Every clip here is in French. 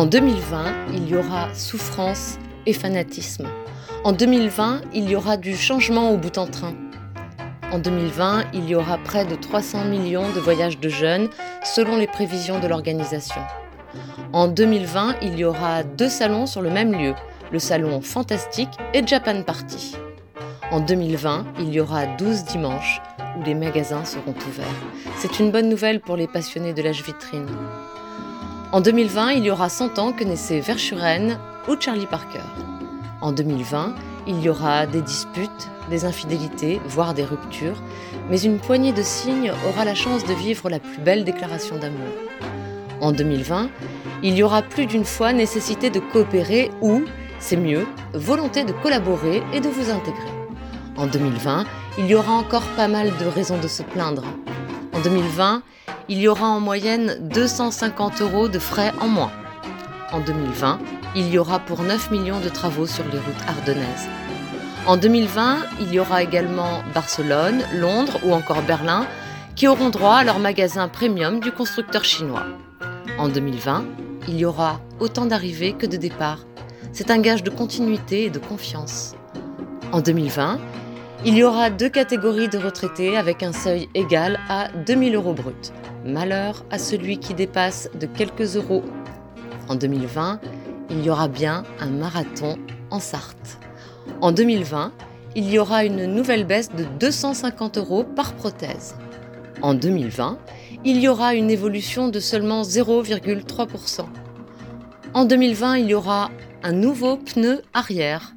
En 2020, il y aura souffrance et fanatisme. En 2020, il y aura du changement au bout en train. En 2020, il y aura près de 300 millions de voyages de jeunes selon les prévisions de l'organisation. En 2020, il y aura deux salons sur le même lieu, le salon Fantastique et Japan Party. En 2020, il y aura 12 dimanches où les magasins seront ouverts. C'est une bonne nouvelle pour les passionnés de l'âge vitrine. En 2020, il y aura 100 ans que naissaient Verschuren ou Charlie Parker. En 2020, il y aura des disputes, des infidélités, voire des ruptures, mais une poignée de signes aura la chance de vivre la plus belle déclaration d'amour. En 2020, il y aura plus d'une fois nécessité de coopérer ou, c'est mieux, volonté de collaborer et de vous intégrer. En 2020, il y aura encore pas mal de raisons de se plaindre. En 2020, il y aura en moyenne 250 euros de frais en moins. En 2020, il y aura pour 9 millions de travaux sur les routes ardennaises. En 2020, il y aura également Barcelone, Londres ou encore Berlin qui auront droit à leur magasin premium du constructeur chinois. En 2020, il y aura autant d'arrivées que de départs. C'est un gage de continuité et de confiance. En 2020, il y aura deux catégories de retraités avec un seuil égal à 2000 euros bruts. Malheur à celui qui dépasse de quelques euros. En 2020, il y aura bien un marathon en Sarthe. En 2020, il y aura une nouvelle baisse de 250 euros par prothèse. En 2020, il y aura une évolution de seulement 0,3%. En 2020, il y aura un nouveau pneu arrière.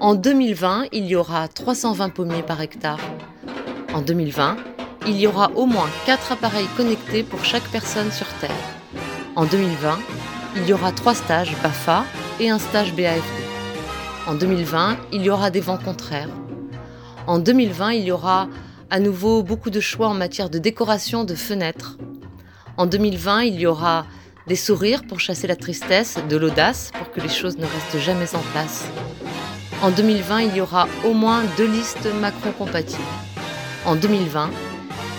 En 2020, il y aura 320 pommiers par hectare. En 2020, il y aura au moins 4 appareils connectés pour chaque personne sur Terre. En 2020, il y aura 3 stages BAFA et un stage BAFD. En 2020, il y aura des vents contraires. En 2020, il y aura à nouveau beaucoup de choix en matière de décoration de fenêtres. En 2020, il y aura des sourires pour chasser la tristesse, de l'audace pour que les choses ne restent jamais en place. En 2020, il y aura au moins deux listes Macron compatibles. En 2020,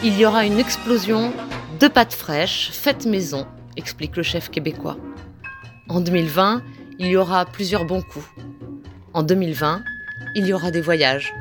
il y aura une explosion de pâtes fraîches faites maison, explique le chef québécois. En 2020, il y aura plusieurs bons coups. En 2020, il y aura des voyages.